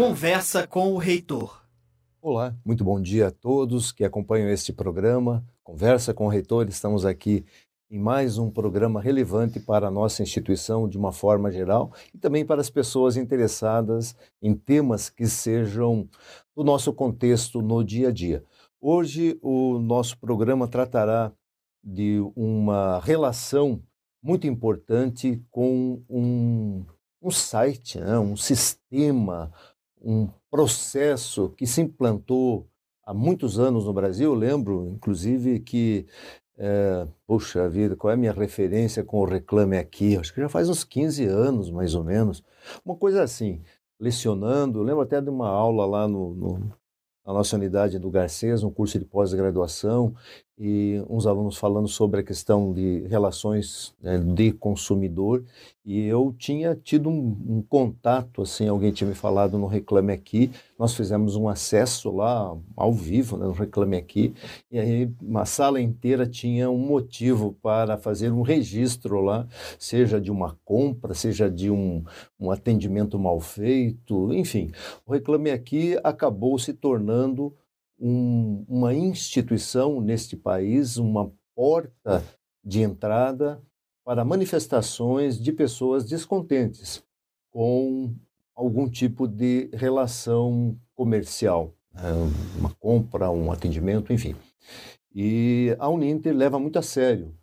Conversa com o Reitor. Olá, muito bom dia a todos que acompanham este programa. Conversa com o Reitor. Estamos aqui em mais um programa relevante para a nossa instituição de uma forma geral e também para as pessoas interessadas em temas que sejam do nosso contexto no dia a dia. Hoje o nosso programa tratará de uma relação muito importante com um, um site, né, um sistema, um processo que se implantou há muitos anos no Brasil. Eu lembro, inclusive, que é, puxa vida, qual é a minha referência com o Reclame Aqui? Acho que já faz uns 15 anos, mais ou menos. Uma coisa assim, lecionando. Eu lembro até de uma aula lá no, no na nossa unidade do Garcês, um curso de pós-graduação, e uns alunos falando sobre a questão de relações né, de consumidor. E eu tinha tido um, um, contato assim alguém tinha me falado no Reclame Aqui. Nós fizemos um acesso lá ao vivo né, no Reclame Aqui. E aí uma sala inteira tinha um motivo para fazer um registro lá seja de uma compra seja de um, um atendimento mal feito enfim. O Reclame Aqui acabou se tornando um, uma instituição neste país, uma porta de entrada para manifestações de pessoas descontentes com algum tipo de relação comercial, né, uma compra, um atendimento, enfim. E a Uninter leva muito a sério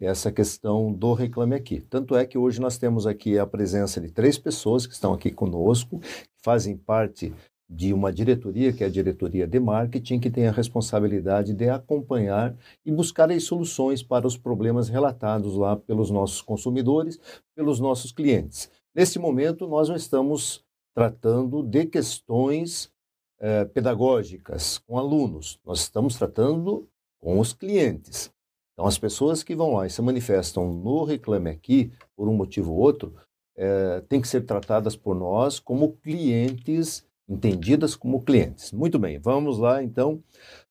essa questão do Reclame Aqui. Tanto é que hoje nós temos aqui a presença de três pessoas que estão aqui conosco, que fazem parte de uma diretoria, que é a diretoria de marketing, que tem a responsabilidade de acompanhar e buscar as soluções para os problemas relatados lá pelos nossos consumidores, pelos nossos clientes. Neste momento, nós não estamos tratando de questões eh, pedagógicas com alunos, nós estamos tratando com os clientes. Então, as pessoas que vão lá e se manifestam no Reclame Aqui, por um motivo ou outro, eh, têm que ser tratadas por nós como clientes entendidas como clientes. Muito bem, vamos lá então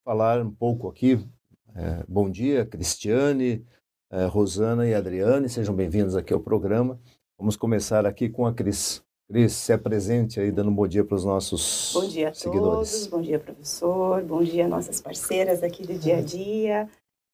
falar um pouco aqui. É, bom dia, Cristiane, é, Rosana e Adriane, sejam bem-vindos aqui ao programa. Vamos começar aqui com a Cris. Cris, se apresente aí, dando um bom dia para os nossos bom dia a seguidores. Todos, bom dia, professor, bom dia, nossas parceiras aqui do dia a dia.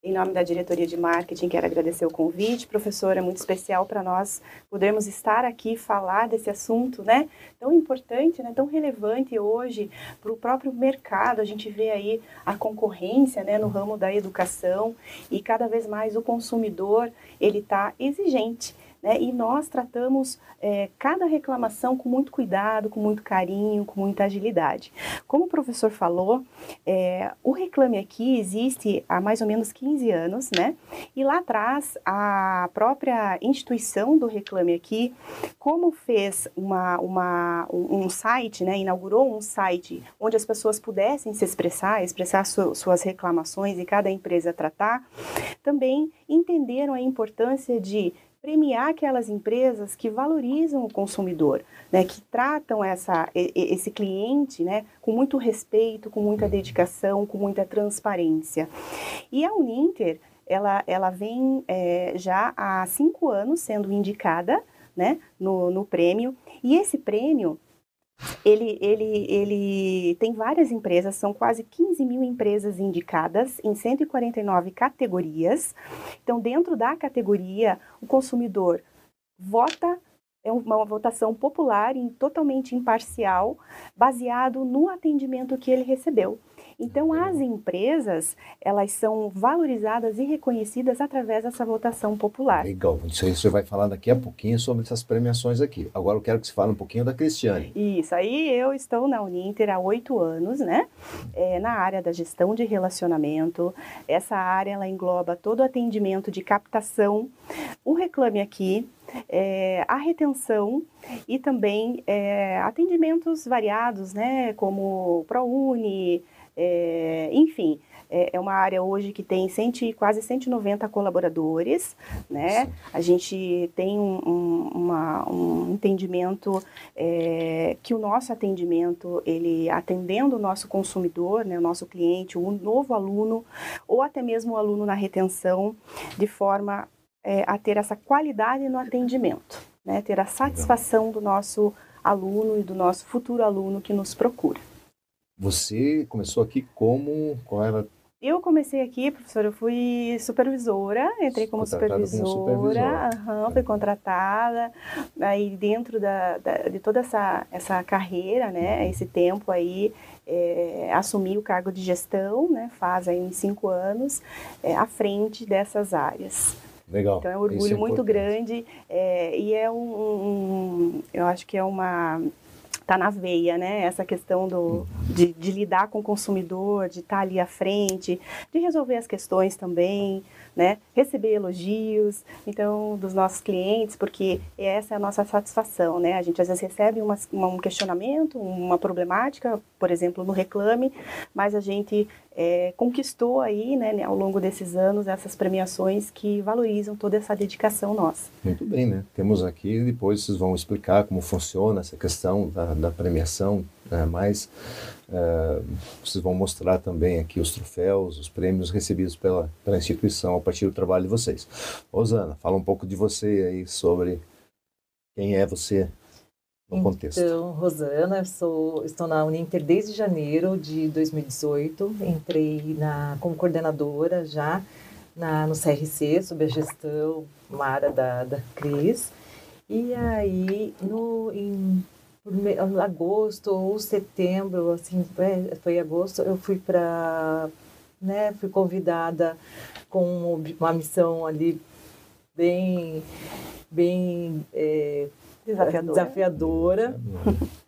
Em nome da diretoria de marketing, quero agradecer o convite, professora, é muito especial para nós podermos estar aqui e falar desse assunto, né? Tão importante, né? Tão relevante hoje para o próprio mercado. A gente vê aí a concorrência, né, no ramo da educação e cada vez mais o consumidor ele está exigente né? E nós tratamos é, cada reclamação com muito cuidado, com muito carinho, com muita agilidade. Como o professor falou, é, o Reclame Aqui existe há mais ou menos 15 anos, né? E lá atrás, a própria instituição do Reclame Aqui, como fez uma, uma, um site, né? Inaugurou um site onde as pessoas pudessem se expressar, expressar su suas reclamações e cada empresa tratar, também entenderam a importância de premiar aquelas empresas que valorizam o consumidor, né, que tratam essa, esse cliente né, com muito respeito, com muita dedicação, com muita transparência. E a Uninter, ela, ela vem é, já há cinco anos sendo indicada né, no, no prêmio, e esse prêmio ele, ele, ele tem várias empresas, são quase 15 mil empresas indicadas em 149 categorias. Então, dentro da categoria, o consumidor vota, é uma votação popular e totalmente imparcial, baseado no atendimento que ele recebeu. Então, as empresas, elas são valorizadas e reconhecidas através dessa votação popular. Legal, isso aí você vai falar daqui a pouquinho sobre essas premiações aqui. Agora eu quero que você fale um pouquinho da Cristiane. Isso, aí eu estou na Uninter há oito anos, né? É, na área da gestão de relacionamento. Essa área, ela engloba todo o atendimento de captação, o Reclame Aqui, é, a retenção e também é, atendimentos variados, né, como ProUni, é, enfim, é, é, uma área hoje que tem cento, quase 190 colaboradores, né? A gente tem um, um, uma, um entendimento é, que o nosso atendimento, ele atendendo o nosso consumidor, né, o nosso cliente, o novo aluno, ou até mesmo o aluno na retenção, de forma é, a ter essa qualidade no atendimento, né? Ter a satisfação do nosso aluno e do nosso futuro aluno que nos procura. Você começou aqui como qual era eu comecei aqui, professora, eu fui supervisora, entrei como supervisora, como supervisora. Uhum, fui contratada, aí dentro da, da, de toda essa, essa carreira, né, uhum. esse tempo aí, é, assumi o cargo de gestão, né, faz aí uns cinco anos, é, à frente dessas áreas. Legal. Então é um orgulho é muito grande é, e é um, um, eu acho que é uma tá na veia, né? Essa questão do, de, de lidar com o consumidor, de estar tá ali à frente, de resolver as questões também, né? Receber elogios, então, dos nossos clientes, porque essa é a nossa satisfação, né? A gente às vezes recebe uma, um questionamento, uma problemática, por exemplo, no Reclame, mas a gente é, conquistou aí, né, ao longo desses anos, essas premiações que valorizam toda essa dedicação nossa. Muito bem, né? Temos aqui, depois vocês vão explicar como funciona essa questão da, da premiação, né? mas é, vocês vão mostrar também aqui os troféus, os prêmios recebidos pela, pela instituição a partir do trabalho de vocês. Rosana, fala um pouco de você aí sobre quem é você no contexto. Então, Rosana, sou, estou na Uninter desde janeiro de 2018. Entrei na, como coordenadora já na, no CRC, sob a gestão Mara da, da Cris. E aí, no, em agosto ou setembro, assim, é, foi agosto, eu fui para, né, fui convidada com uma missão ali bem, bem é, desafiadora, desafiadora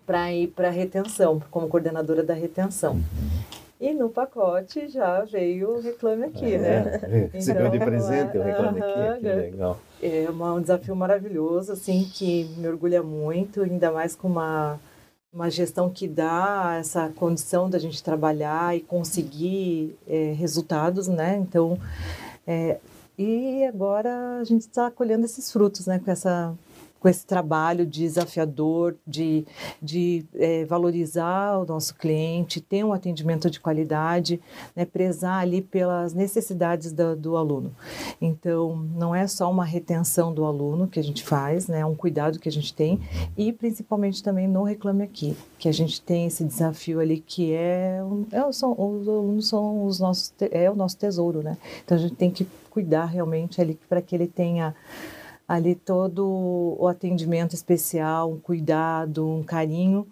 para ir para retenção, como coordenadora da retenção. E no pacote já veio o Reclame Aqui, é, né? Recebeu então, de presente o Reclame Aqui, que legal. É um desafio maravilhoso, assim, que me orgulha muito, ainda mais com uma, uma gestão que dá essa condição da gente trabalhar e conseguir é, resultados, né? Então, é, e agora a gente está colhendo esses frutos, né? Com essa com esse trabalho desafiador de, de é, valorizar o nosso cliente, ter um atendimento de qualidade, né, prezar ali pelas necessidades do, do aluno. Então, não é só uma retenção do aluno que a gente faz, né, é um cuidado que a gente tem e principalmente também no Reclame Aqui, que a gente tem esse desafio ali que é, é são, os alunos são os nossos, é o nosso tesouro, né? Então, a gente tem que cuidar realmente ali para que ele tenha ali todo o atendimento especial, um cuidado, um carinho,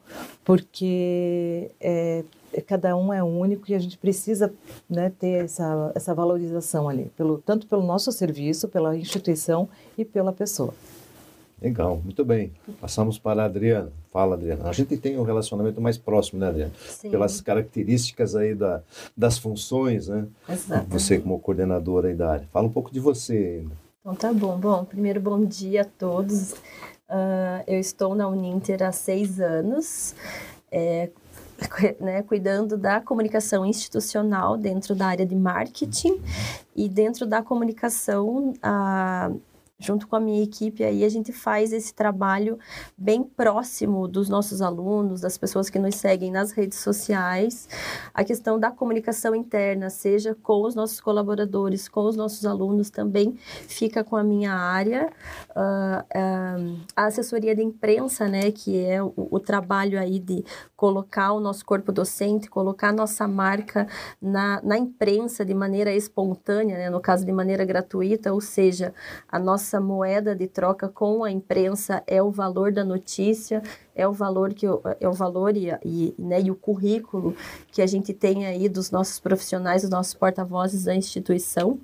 porque é, cada um é único e a gente precisa né, ter essa, essa valorização ali, pelo, tanto pelo nosso serviço, pela instituição e pela pessoa. Legal, muito bem. Passamos para a Adriana. Fala, Adriana. A gente tem um relacionamento mais próximo, né, Adriana? Sim. Pelas características aí da, das funções, né? Exato. Você como coordenadora aí da área. Fala um pouco de você ainda. Então tá bom. Bom, primeiro bom dia a todos. Uh, eu estou na Uninter há seis anos, é, né, cuidando da comunicação institucional dentro da área de marketing e dentro da comunicação. Uh, junto com a minha equipe aí a gente faz esse trabalho bem próximo dos nossos alunos, das pessoas que nos seguem nas redes sociais, a questão da comunicação interna, seja com os nossos colaboradores, com os nossos alunos, também fica com a minha área, uh, uh, a assessoria de imprensa, né, que é o, o, trabalho aí de colocar o nosso corpo docente, colocar a nossa marca na, na imprensa de maneira espontânea, né, no caso de maneira gratuita, ou seja, a nossa nossa moeda de troca com a imprensa é o valor da notícia, é o valor que é o valor e, e, né, e o currículo que a gente tem aí dos nossos profissionais, dos nossos porta-vozes da instituição.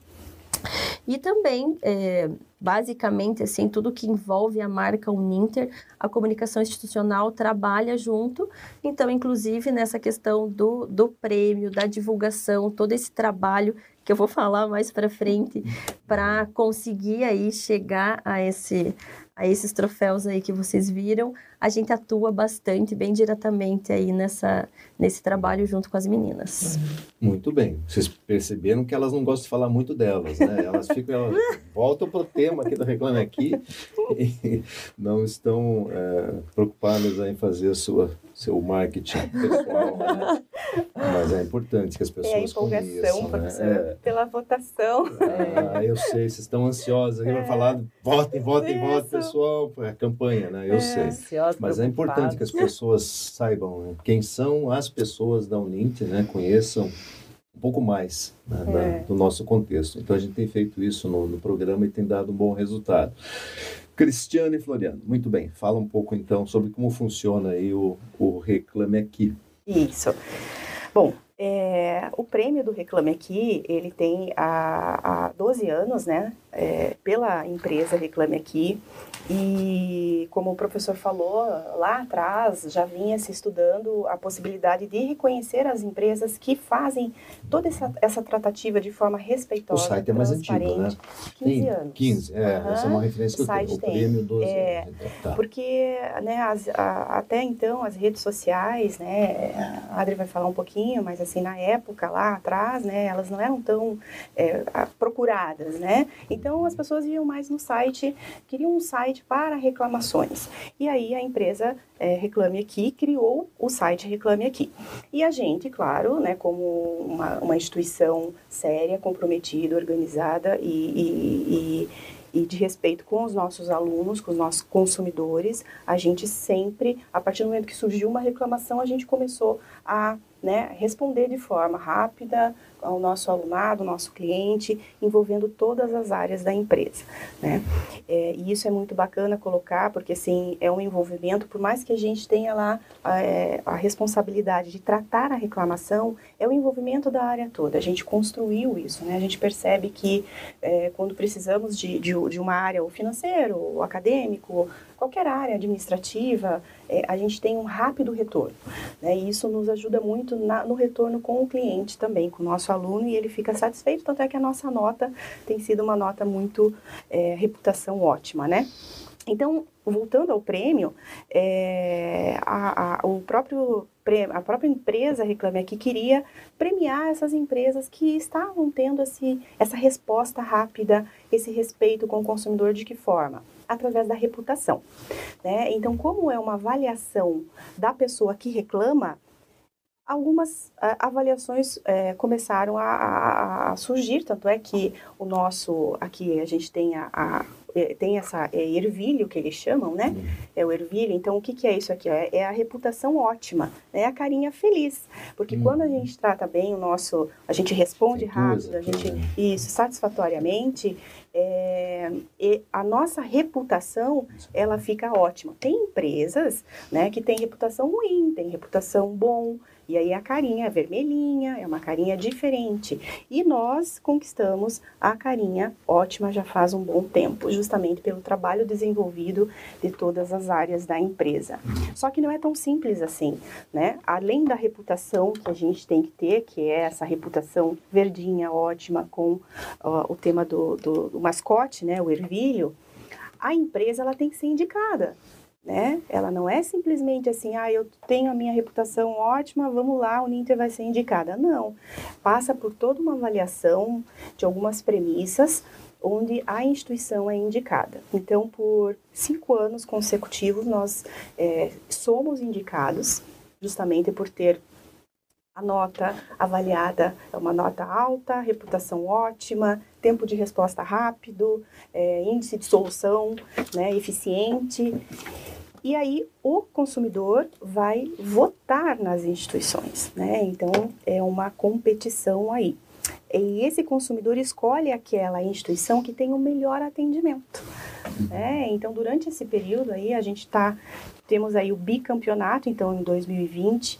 E também, é, basicamente, assim, tudo que envolve a marca Uninter, a comunicação institucional trabalha junto. Então, inclusive, nessa questão do, do prêmio, da divulgação, todo esse trabalho que eu vou falar mais para frente, para conseguir aí chegar a esse a esses troféus aí que vocês viram, a gente atua bastante, bem diretamente aí nessa, nesse trabalho junto com as meninas. Muito bem. Vocês perceberam que elas não gostam de falar muito delas, né? Elas ficam, elas voltam para o tema tema aqui do Reclame Aqui e não estão é, preocupadas em fazer a sua seu marketing pessoal, né? Mas é importante que as pessoas é a empolgação, conheçam, né? É. pela votação. Ah, eu sei, vocês estão ansiosos aqui para falar, votem, votem, votem, pessoal, é a campanha, né? Eu sei. Ansiosa, Mas é importante que as pessoas saibam né? quem são as pessoas da Unint, né? Conheçam um pouco mais né, É. do nosso contexto. Então a gente tem feito isso no, no programa e tem dado um bom resultado. Cristiano e Floriano, muito bem. Fala um pouco então sobre como funciona aí o, o Reclame Aqui. Isso. Bom, é, o prêmio do Reclame Aqui, ele tem há, há 12 anos, né? é, pela empresa Reclame Aqui. E como o professor falou lá atrás, já vinha se estudando a possibilidade de reconhecer as empresas que fazem toda essa, essa tratativa de forma O respeitosa, site é mais antigo, né? transparente. 15 Tem anos. 15, é, Aham. essa é uma referência que O eu tenho. O tem. prêmio 12 É. Então, tá. Porque né, as- a- até então as redes sociais, né, a Adri vai falar um pouquinho, mas assim, na época lá atrás, né, elas não eram tão é, procuradas, né? Então as pessoas iam mais no site, queriam um site para reclamações. E aí a empresa é, Reclame Aqui criou o site Reclame Aqui. E a gente, claro, né, como uma, uma instituição séria, comprometida, organizada e, e- e- e de respeito com os nossos alunos, com os nossos consumidores, a gente sempre, a partir do momento que surgiu uma reclamação, a gente começou a né, responder de forma rápida ao nosso alunado, nosso cliente, envolvendo todas as áreas da empresa. Né? É, e isso é muito bacana colocar, porque assim, é um envolvimento, por mais que a gente tenha lá é, a responsabilidade de tratar a reclamação, é o envolvimento da área toda. A gente construiu isso, né? A gente percebe que é, quando precisamos de, de, de uma área, ou financeiro, ou acadêmico, qualquer área administrativa, é, a gente tem um rápido retorno. Né? E isso nos ajuda muito na, no retorno com o cliente também, com o nosso aluno, e ele fica satisfeito, tanto é que a nossa nota tem sido uma nota muito é, reputação ótima, né? Então, voltando ao prêmio, é, a, a, o próprio a própria empresa Reclame Aqui queria premiar essas empresas que estavam tendo esse, essa resposta rápida, esse respeito com o consumidor de que forma? Através da reputação. Né? Então, como é uma avaliação da pessoa que reclama, algumas ah, avaliações eh, começaram a, a- a surgir, tanto é que o nosso, aqui a gente tem a, a- eh, tem essa é, ervilho que eles chamam, né? É o ervilho. Então, o que, que é isso aqui? É, é a reputação ótima, é a carinha feliz. Porque Hum. quando a gente trata bem o nosso, a gente responde rápido, a gente né? isso satisfatoriamente, é, e a nossa reputação ela fica ótima. Tem empresas, né, que tem reputação ruim, tem reputação bom, e aí a carinha é vermelhinha, é uma carinha diferente. E nós conquistamos a carinha ótima já faz um bom tempo, justamente pelo trabalho desenvolvido de todas as áreas da empresa. Só que não é tão simples assim, né? Além da reputação que a gente tem que ter, que é essa reputação verdinha, ótima, com ó, o tema do, do, do mascote, né, o ervilho, a empresa ela tem que ser indicada. Né? Ela não é simplesmente assim, ah, eu tenho a minha reputação ótima, vamos lá, o Ninter vai ser indicada. Não. Passa por toda uma avaliação de algumas premissas onde a instituição é indicada. Então, por cinco anos consecutivos, nós é, somos indicados, justamente por ter nota avaliada é uma nota alta, reputação ótima, tempo de resposta rápido, é, índice de solução né, eficiente. E aí o consumidor vai votar nas instituições, né? Então é uma competição aí. E esse consumidor escolhe aquela instituição que tem o melhor atendimento. Né? Então, durante esse período aí, a gente tá, temos aí o bicampeonato, então em 2020,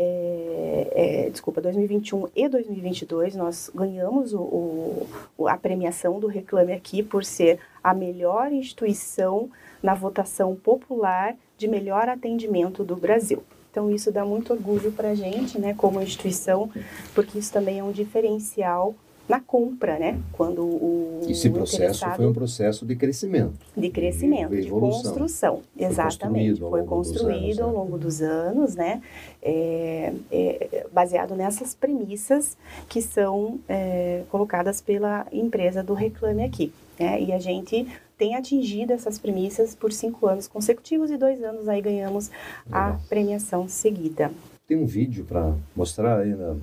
é, é, desculpa, 2021 e 2022, nós ganhamos o, o, a premiação do Reclame Aqui por ser a melhor instituição na votação popular de melhor atendimento do Brasil. Então, isso dá muito orgulho para a gente, né, como instituição, porque isso também é um diferencial na compra, né? Quando o Esse processo foi um processo de crescimento. de crescimento, de de, construção, exatamente. construído ao Foi dos construído ao né? longo dos anos, né? É, é, baseado nessas premissas que são é, colocadas pela empresa do Reclame Aqui. Né? E a gente tem atingido essas premissas por cinco anos consecutivos e dois anos aí ganhamos a premiação seguida. Tem um vídeo para mostrar aí na,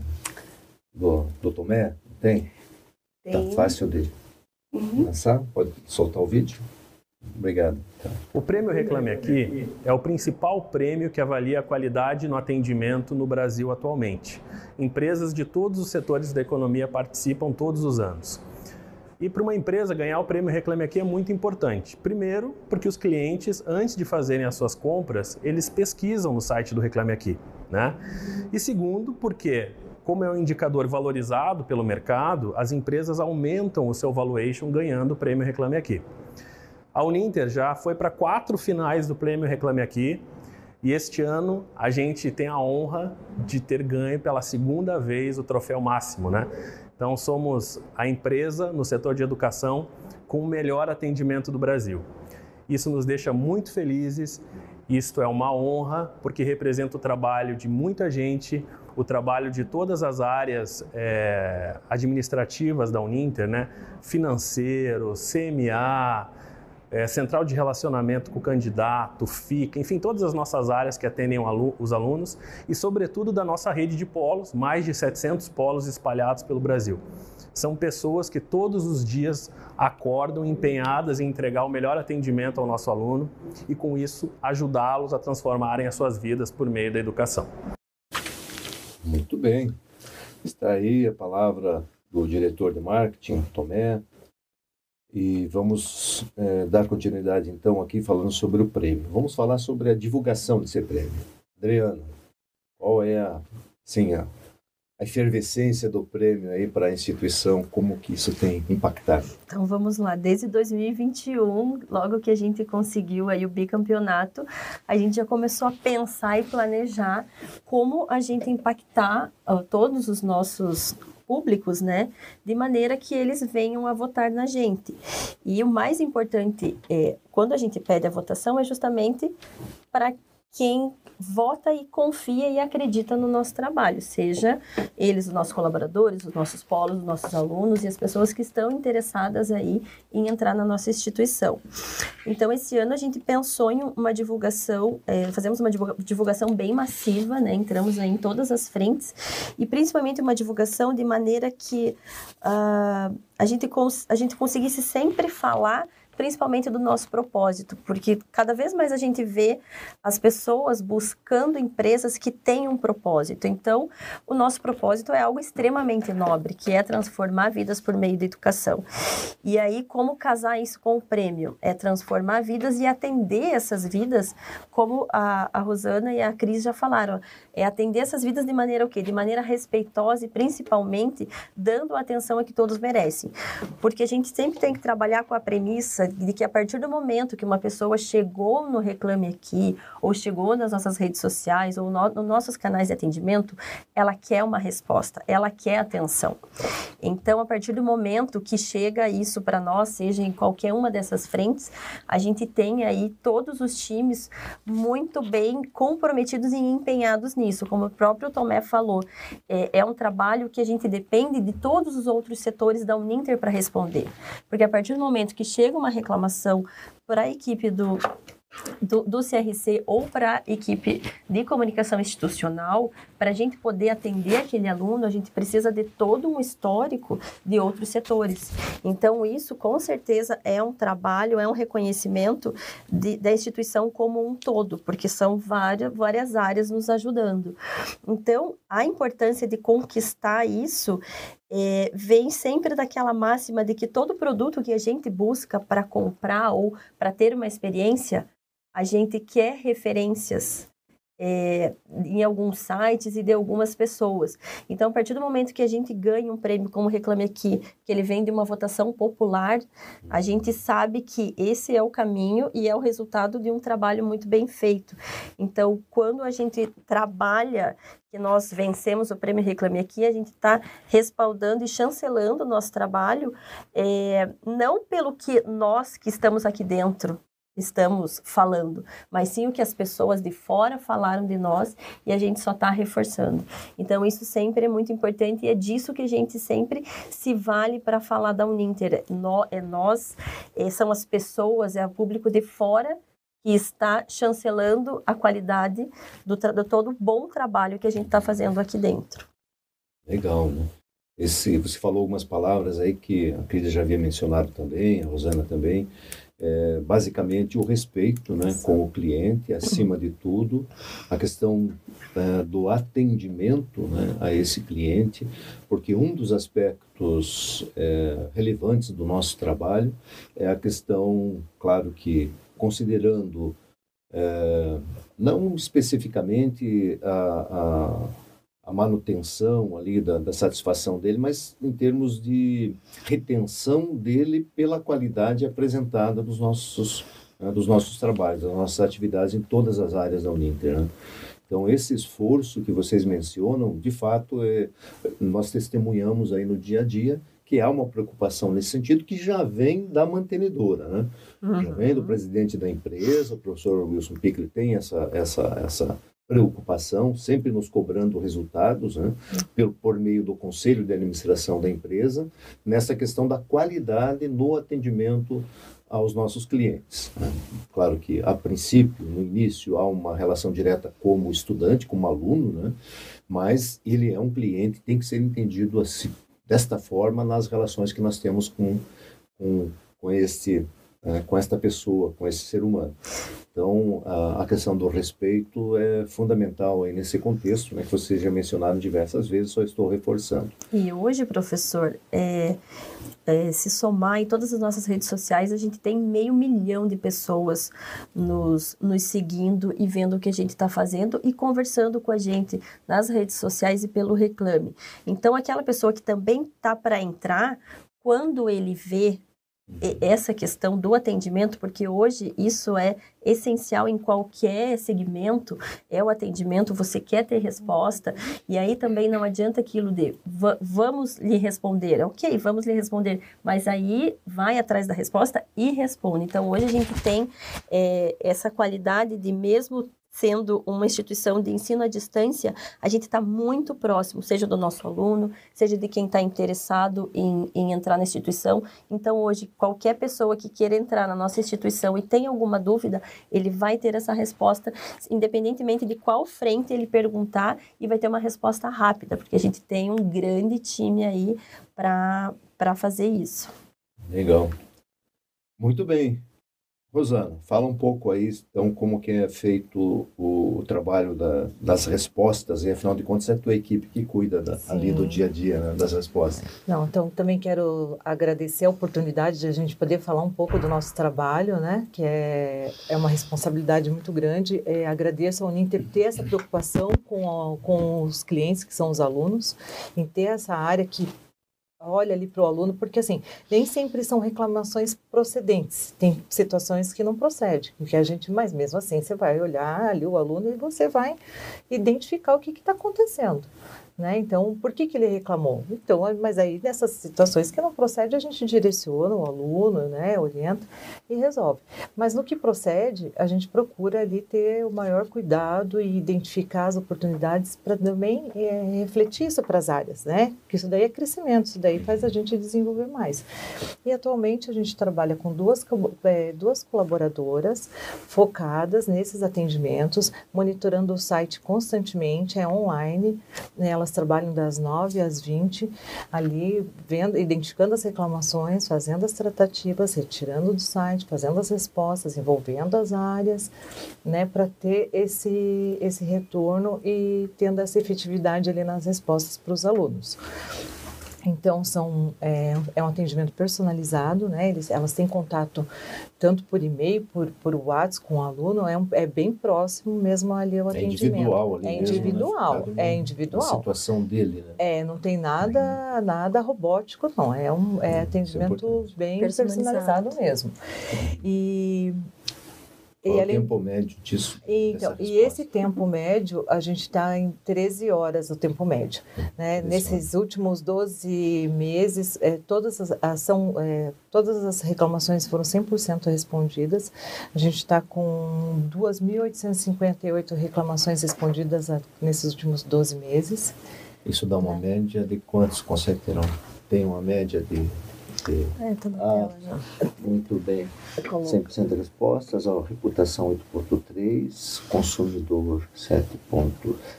do, do Tomé? Tem? Tem. Tá fácil de Uhum. lançar? Pode soltar o vídeo? Obrigado. Tá. O prêmio Reclame Aqui é o principal prêmio que avalia a qualidade no atendimento no Brasil atualmente. Empresas de todos os setores da economia participam todos os anos. E para uma empresa ganhar o prêmio Reclame Aqui é muito importante. Primeiro, porque os clientes, antes de fazerem as suas compras, eles pesquisam no site do Reclame Aqui. Né? E segundo, porque como é um indicador valorizado pelo mercado, as empresas aumentam o seu valuation ganhando o prêmio Reclame Aqui. A Uninter já foi para quatro finais do prêmio Reclame Aqui e este ano a gente tem a honra de ter ganho pela segunda vez o troféu máximo, né? Então somos a empresa no setor de educação com o melhor atendimento do Brasil. Isso nos deixa muito felizes. Isto é uma honra porque representa o trabalho de muita gente, o trabalho de todas as áreas é, administrativas da Uninter, né? Financeiro, CMA, é, central de relacionamento com o candidato, FICA, enfim, todas as nossas áreas que atendem os alunos e, sobretudo, da nossa rede de polos, mais de 700 polos espalhados pelo Brasil. São pessoas que todos os dias acordam empenhadas em entregar o melhor atendimento ao nosso aluno e, com isso, ajudá-los a transformarem as suas vidas por meio da educação. Muito bem. Está aí a palavra do diretor de marketing, Tomé. E vamos é, dar continuidade então aqui falando sobre o prêmio. Vamos falar sobre a divulgação desse prêmio. Adriana, qual é a, sim, a, a efervescência do prêmio aí para a instituição, como que isso tem impactado? Então vamos lá, desde 2021, logo que a gente conseguiu aí o bicampeonato, a gente já começou a pensar e planejar como a gente impactar uh, todos os nossos públicos, né, de maneira que eles venham a votar na gente. E o mais importante é, quando a gente pede a votação, é justamente para quem vota e confia e acredita no nosso trabalho, seja eles os nossos colaboradores, os nossos polos, os nossos alunos e as pessoas que estão interessadas aí em entrar na nossa instituição. Então, esse ano a gente pensou em uma divulgação, é, fazemos uma divulgação bem massiva, né? Entramos em todas as frentes e principalmente uma divulgação de maneira que uh, a, gente a gente conseguisse sempre falar principalmente do nosso propósito, porque cada vez mais a gente vê as pessoas buscando empresas que têm um propósito. Então, o nosso propósito é algo extremamente nobre, que é transformar vidas por meio da educação. E aí, como casar isso com o prêmio? É transformar vidas e atender essas vidas, como a, a Rosana e a Cris já falaram, é atender essas vidas de maneira o quê? De maneira respeitosa e principalmente dando a atenção a que todos merecem. Porque a gente sempre tem que trabalhar com a premissa de que a partir do momento que uma pessoa chegou no Reclame Aqui, ou chegou nas nossas redes sociais, ou no, nos nossos canais de atendimento, ela quer uma resposta, ela quer atenção. Então, a partir do momento que chega isso para nós, seja em qualquer uma dessas frentes, a gente tem aí todos os times muito bem comprometidos e empenhados nisso. Como o próprio Tomé falou, é, é um trabalho que a gente depende de todos os outros setores da Uninter para responder. Porque a partir do momento que chega uma reclamação para a equipe do, do, do, CRC ou para a equipe de comunicação institucional, para a gente poder atender aquele aluno, a gente precisa de todo um histórico de outros setores. Então, isso com certeza é um trabalho, é um reconhecimento de, da instituição como um todo, porque são várias, várias áreas nos ajudando. Então, a importância de conquistar isso é, vem sempre daquela máxima de que todo produto que a gente busca para comprar ou para ter uma experiência, a gente quer referências é, em alguns sites e de algumas pessoas. Então, a partir do momento que a gente ganha um prêmio, como Reclame Aqui, que ele vem de uma votação popular, a gente sabe que esse é o caminho e é o resultado de um trabalho muito bem feito. Então, quando a gente trabalha que nós vencemos o prêmio Reclame Aqui, a gente está respaldando e chancelando o nosso trabalho, é, não pelo que nós que estamos aqui dentro estamos falando, mas sim o que as pessoas de fora falaram de nós e a gente só está reforçando. Então, isso sempre é muito importante e é disso que a gente sempre se vale para falar da Uninter. é nós, é, são as pessoas, é o público de fora que está chancelando a qualidade do, do todo o bom trabalho que a gente está fazendo aqui dentro. Legal, né? Esse, você falou algumas palavras aí que a Cris já havia mencionado também, a Rosana também, é, basicamente o respeito né, com o cliente, acima de tudo, a questão é, do atendimento né, a esse cliente, porque um dos aspectos é, relevantes do nosso trabalho é a questão, claro que considerando é, não especificamente a, a a manutenção ali da, da, satisfação dele, mas em termos de retenção dele pela qualidade apresentada dos nossos, né, dos nossos trabalhos, das nossas atividades em todas as áreas da Uninter. Né? Então, esse esforço que vocês mencionam, de fato, é, nós testemunhamos aí no dia a dia que há uma preocupação nesse sentido que já vem da mantenedora, né? Uhum. Já vem do presidente da empresa, o professor Wilson Pickle tem essa, essa, essa preocupação, sempre nos cobrando resultados, né, por, meio do conselho de administração da empresa, nessa questão da qualidade no atendimento aos nossos clientes. Né? Claro que, a princípio, no início, há uma relação direta como estudante, como aluno, né? mas ele é um cliente, tem que ser entendido assim, desta forma nas relações que nós temos com, com, com, este, né? com esta pessoa, com esse ser humano. Então, a, a, questão do respeito é fundamental aí nesse contexto, né, que vocês já mencionaram diversas vezes, só estou reforçando. E hoje, professor, é, é, se somar em todas as nossas redes sociais, a gente tem meio milhão de pessoas nos, nos seguindo e vendo o que a gente está fazendo e conversando com a gente nas redes sociais e pelo Reclame. Então, aquela pessoa que também está para entrar, quando ele vê essa questão do atendimento, porque hoje isso é essencial em qualquer segmento, é o atendimento, você quer ter resposta, e aí também não adianta aquilo de vamos lhe responder, ok, vamos lhe responder, mas aí vai atrás da resposta e responde. Então hoje a gente tem é, essa qualidade de mesmo sendo uma instituição de ensino à distância, a gente está muito próximo, seja do nosso aluno, seja de quem está interessado em, em, entrar na instituição. Então, hoje, qualquer pessoa que queira entrar na nossa instituição e tem alguma dúvida, ele vai ter essa resposta, independentemente de qual frente ele perguntar, e vai ter uma resposta rápida, porque a gente tem um grande time aí para fazer isso. Legal. Muito bem. Rosana, fala um pouco aí, então, como que é feito o, o trabalho da, das respostas, e afinal de contas é a tua equipe que cuida da, ali do dia a dia, né, das respostas. Não, então, também quero agradecer a oportunidade de a gente poder falar um pouco do nosso trabalho, né, que é, é uma responsabilidade muito grande. É, agradeço ao Uninter ter essa preocupação com, a, com os clientes, que são os alunos, em ter essa área que olha ali para o aluno, porque assim, nem sempre são reclamações procedentes. Tem situações que não procedem, que a gente, mas mesmo assim, você vai olhar ali o aluno e você vai identificar o que está acontecendo. Né? Então, por que, que ele reclamou? Então, mas aí nessas situações que não procede, a gente direciona o aluno, né, orienta e resolve. Mas no que procede, a gente procura ali ter o maior cuidado e identificar as oportunidades para também é, refletir isso para as áreas, né? Porque isso daí é crescimento, isso daí faz a gente desenvolver mais. E atualmente a gente trabalha com duas, é, duas colaboradoras focadas nesses atendimentos, monitorando o site constantemente, é online, né? elas trabalham das 9 às 20, ali vendo, identificando as reclamações, fazendo as tratativas, retirando do site, fazendo as respostas, envolvendo as áreas, né, para ter esse, esse retorno e tendo essa efetividade ali nas respostas para os alunos. Então, são, é, é, um atendimento personalizado, né? Eles, elas têm contato tanto por e-mail, por, por WhatsApp com o aluno, é, um, é bem próximo mesmo ali ao é atendimento. Individual ali é mesmo, individual, né? é individual. A situação dele, né? É, não tem nada, nada robótico, não. É um é hum, atendimento é bem personalizado. personalizado mesmo. E Qual e o tempo médio disso? Então, e esse tempo médio, a gente está em 13 horas o tempo médio. Né? Nesses últimos 12 meses, é, todas, as, ação, é, todas as reclamações foram 100% respondidas. A gente está com 2.858 reclamações respondidas a, nesses últimos 12 meses. Isso dá uma né? média de quantos consegue ter? Tem uma média de é, tá na ah, tela já. Muito bem. 100% de respostas, a reputação 8.3, consumidor 7.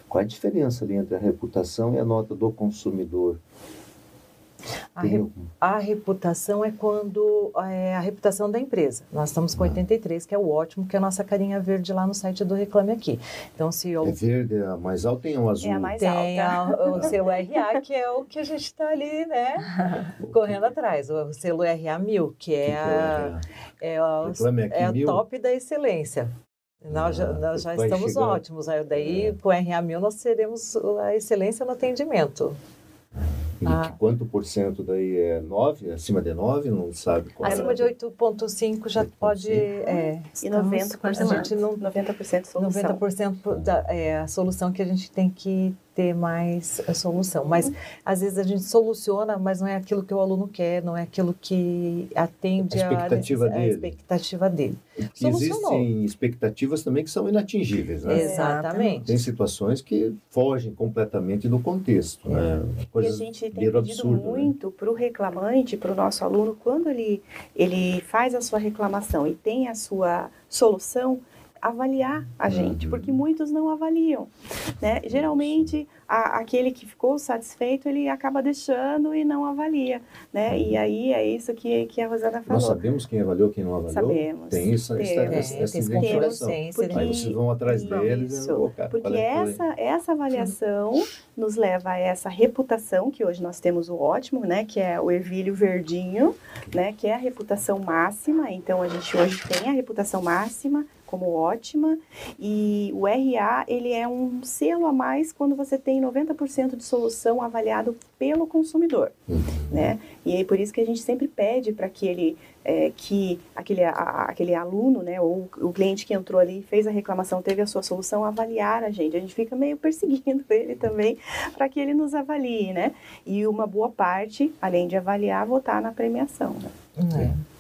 Qual é a diferença ali entre a reputação e a nota do consumidor? A, re, a, reputação é quando é a reputação da empresa. Nós estamos com 83, ah. que é o ótimo, que é a nossa carinha verde lá no site do Reclame Aqui. Então, se eu... É verde, é a mais alta tem o azul? É a mais tem alta. A, o selo RA, que é o que a gente está ali, né, correndo atrás. O selo RA 1000, que é, que a, é, a, é a top da excelência. Nós já, ah, nós já estamos chegar. ótimos. Aí daí, é. com o RA1000, nós seremos a excelência no atendimento. E ah. quanto por cento daí é 9? Acima de 9? Não sabe qual Acima é. de 8,5 já 8. pode. É, e 90%, a gente não, 90% solução. 90% da, é a solução que a gente tem que ter mais a solução. Mas às vezes a gente soluciona, mas não é aquilo que o aluno quer, não é aquilo que atende a expectativa, a, dele. A expectativa dele. Existem expectativas também que são inatingíveis, né? Exatamente. Tem situações que fogem completamente do contexto, né? Coisas e a gente tem pedido absurdo, né? muito né? para o reclamante, para o nosso aluno, quando ele, ele faz a sua reclamação e tem a sua solução, avaliar a gente, uhum. porque muitos não avaliam, né? Geralmente a, aquele que ficou satisfeito ele acaba deixando e não avalia, né? E aí é isso que, que a Rosana falou. Nós sabemos quem avaliou, quem não avaliou. Sabemos. Tem isso, essa, essa, essa identificação. Porque, Aí vocês vão atrás deles. Isso, e, porque essa essa avaliação nos leva a essa reputação que hoje nós temos o ótimo, né? Que é o ervilho verdinho, né? Que é a reputação máxima. Então a gente hoje tem a reputação máxima como ótima e o RA ele é um selo a mais quando você tem 90% de solução avaliado pelo consumidor, uhum. né? E aí por isso que a gente sempre pede para que ele é, que aquele, a, aquele aluno, né, ou o cliente que entrou ali fez a reclamação, teve a sua solução, avaliar a gente. A gente fica meio perseguindo ele também para que ele nos avalie, né? E uma boa parte, além de avaliar, votar na premiação. Né? É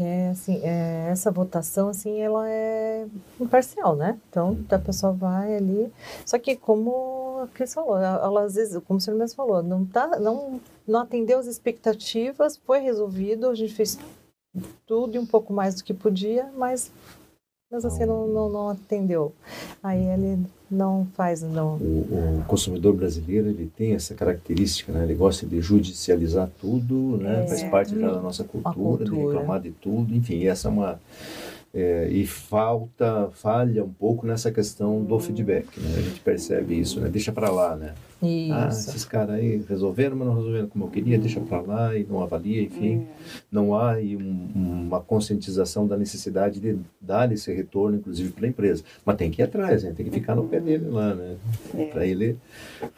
que é assim, é, essa votação assim, ela é imparcial, né? Então a pessoa vai ali, só que como a Cris falou, ela, às vezes, como o senhor mesmo falou, não tá, não, não atendeu as expectativas, foi resolvido, a gente fez tudo e um pouco mais do que podia, mas mas assim não, não, não atendeu. Aí ele não faz, não. O, o, consumidor brasileiro ele tem essa característica, né? Ele gosta de judicializar tudo, né? É, Faz parte da nossa cultura, cultura, de reclamar de tudo, enfim. Essa é uma é, e falta, falha um pouco nessa questão do hum. feedback, né? A gente percebe isso, né? Deixa para lá, né? Isso. Ah, esses caras aí resolveram, mas não resolveram como eu queria, deixa para lá e não avalia, enfim. É. Não há aí um, uma conscientização da necessidade de dar esse retorno, inclusive para a empresa. Mas tem que ir atrás, né? tem que ficar no pé dele lá, né? É. Para ele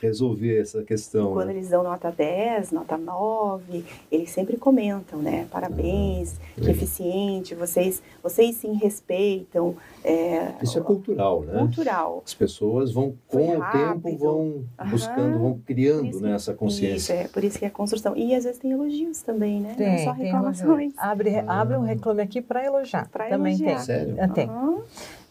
resolver essa questão. E quando né? eles dão nota 10, nota 9, eles sempre comentam, né? Parabéns, ah, que eficiente, vocês, vocês sim respeitam. É, Isso é cultural, né? Cultural. As pessoas vão, com o tempo, vão buscar buscando, vão criando né, essa consciência. Isso, é, por isso que é construção. E às vezes tem elogios também, né? Tem, Não só reclamações. Abre, ah. abre um reclame aqui para elogiar. Pra também elogiar. tem. Sério? Ah, tem. Uhum.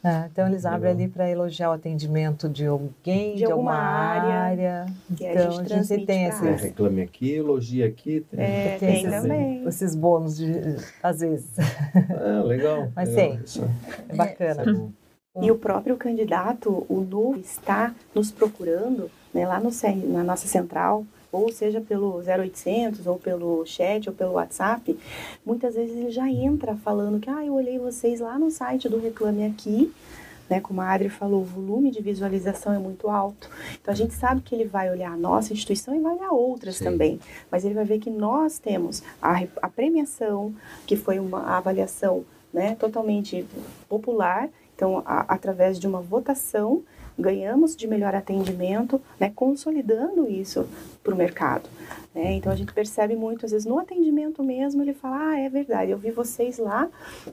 Ah, então eles abrem ali para elogiar o atendimento de alguém, de, de alguma, área. área. então a gente, a gente tem esse. É, reclame aqui, elogia aqui. Tem, é, tem, tem esses, também. Esses bônus, de, às vezes. Ah, legal. Mas legal. É bacana. É e o próprio candidato, o novo, está nos procurando né, lá no, na nossa central, ou seja pelo 0800, ou pelo chat, ou pelo WhatsApp, muitas vezes ele já entra falando que, ah, eu olhei vocês lá no site do Reclame Aqui, né, como a Adri falou, o volume de visualização é muito alto. Então a gente sabe que ele vai olhar a nossa instituição e vai olhar outras Sim. também. Mas ele vai ver que nós temos a, a premiação, que foi uma avaliação né, totalmente popular. Então, a, através de uma votação, ganhamos de melhor atendimento, né, consolidando isso para o mercado. Né? Então a gente percebe muito, às vezes no atendimento mesmo, ele fala: Ah, é verdade, eu vi vocês lá,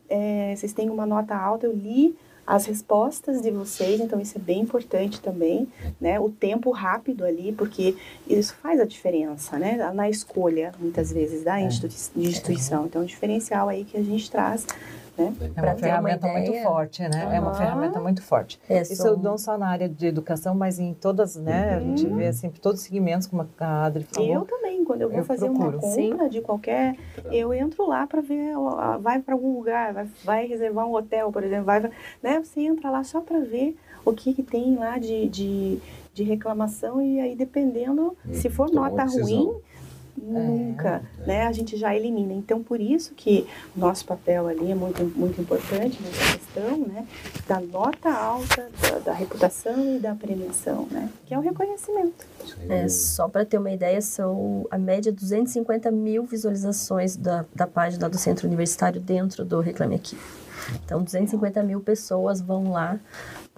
é, vocês têm uma nota alta, eu li as respostas de vocês, então isso é bem importante também, né? O tempo rápido ali, porque isso faz a diferença, né? Na escolha, muitas vezes, da é. instituição. Então, o diferencial aí que a gente traz né? É uma ferramenta uma muito forte, né? Uhum. É uma ferramenta muito forte. É, Isso são... não só na área de educação, mas em todas, né? Uhum. A gente vê assim, todos os segmentos, como a Adri falou. Eu também, quando eu vou eu fazer procuro. uma compra Sim. de qualquer, eu entro lá para ver, vai para algum lugar, vai, vai, reservar um hotel, por exemplo, vai, né? Você entra lá só para ver o que, que tem lá de, de, de reclamação e aí dependendo, hum, se for nota ruim, nunca, é. né? A gente já elimina. Então, por isso que o nosso papel ali é muito, muito importante nessa questão, né? Da nota alta, da, da reputação e da premiação, né? Que é o reconhecimento. É, só para ter uma ideia, são a média 250 mil visualizações da, da página do Centro Universitário dentro do Reclame Aqui. Então, 250 mil pessoas vão lá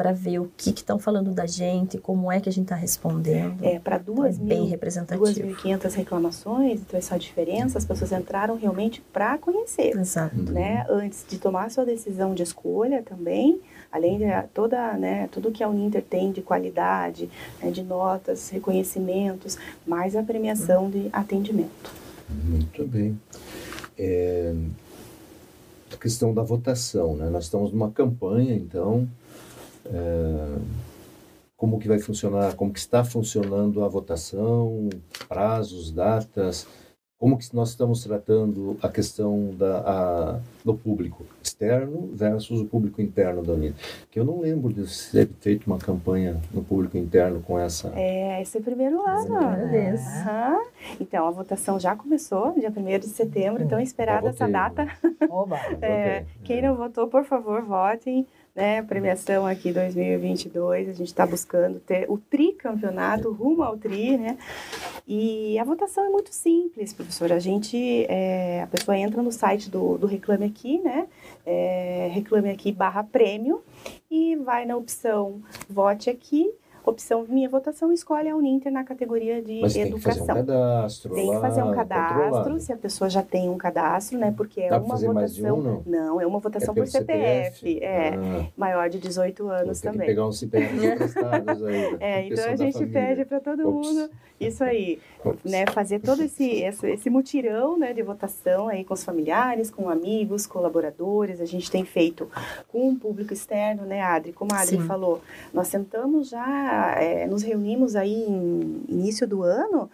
para ver o que estão falando da gente, como é que a gente está respondendo. É, para duas então, é bem representativo. 2.500 reclamações, então essa diferença, as pessoas entraram realmente para conhecer. Exato. Né? Antes de tomar a sua decisão de escolha também, além de toda, né, tudo que a Uninter tem de qualidade, né, de notas, reconhecimentos, mais a premiação de atendimento. Muito bem. É, a questão da votação, né? Nós estamos numa campanha, então, é, como que vai funcionar, como que está funcionando a votação, prazos, datas, como que nós estamos tratando a questão da, a, do público externo versus o público interno da Unida. Que eu não lembro de ter feito uma campanha no público interno com essa... É, esse é o primeiro ano. É. Uhum. Então, a votação já começou, dia 1 de setembro, então esperada essa data. Oba, é, quem não votou, por favor, votem né, premiação aqui 2022, a gente está buscando ter o tricampeonato rumo ao tri, né? E a votação é muito simples, professora. A gente, é, a pessoa entra no site do, do Reclame Aqui, né? É, reclame Aqui barra prêmio e vai na opção Vote Aqui opção Minha Votação escolhe a Uninter na categoria de Mas educação. Tem que fazer um cadastro. Tem que fazer um cadastro, se a pessoa já tem um cadastro, né? Porque é Dá uma votação. Mais de um, não? não, é uma votação é por CPF. CPF. É, ah. maior de 18 anos tem também. Que pegar uns CPF emprestados aí. É, então a gente pede para todo Ops. mundo isso aí, Ops. né? Fazer todo esse, esse, esse mutirão né, de votação aí com os familiares, com amigos, colaboradores. A gente tem feito com o público externo, né, Adri? Como a Adri Sim. falou, nós sentamos já é, nos reunimos aí em início do ano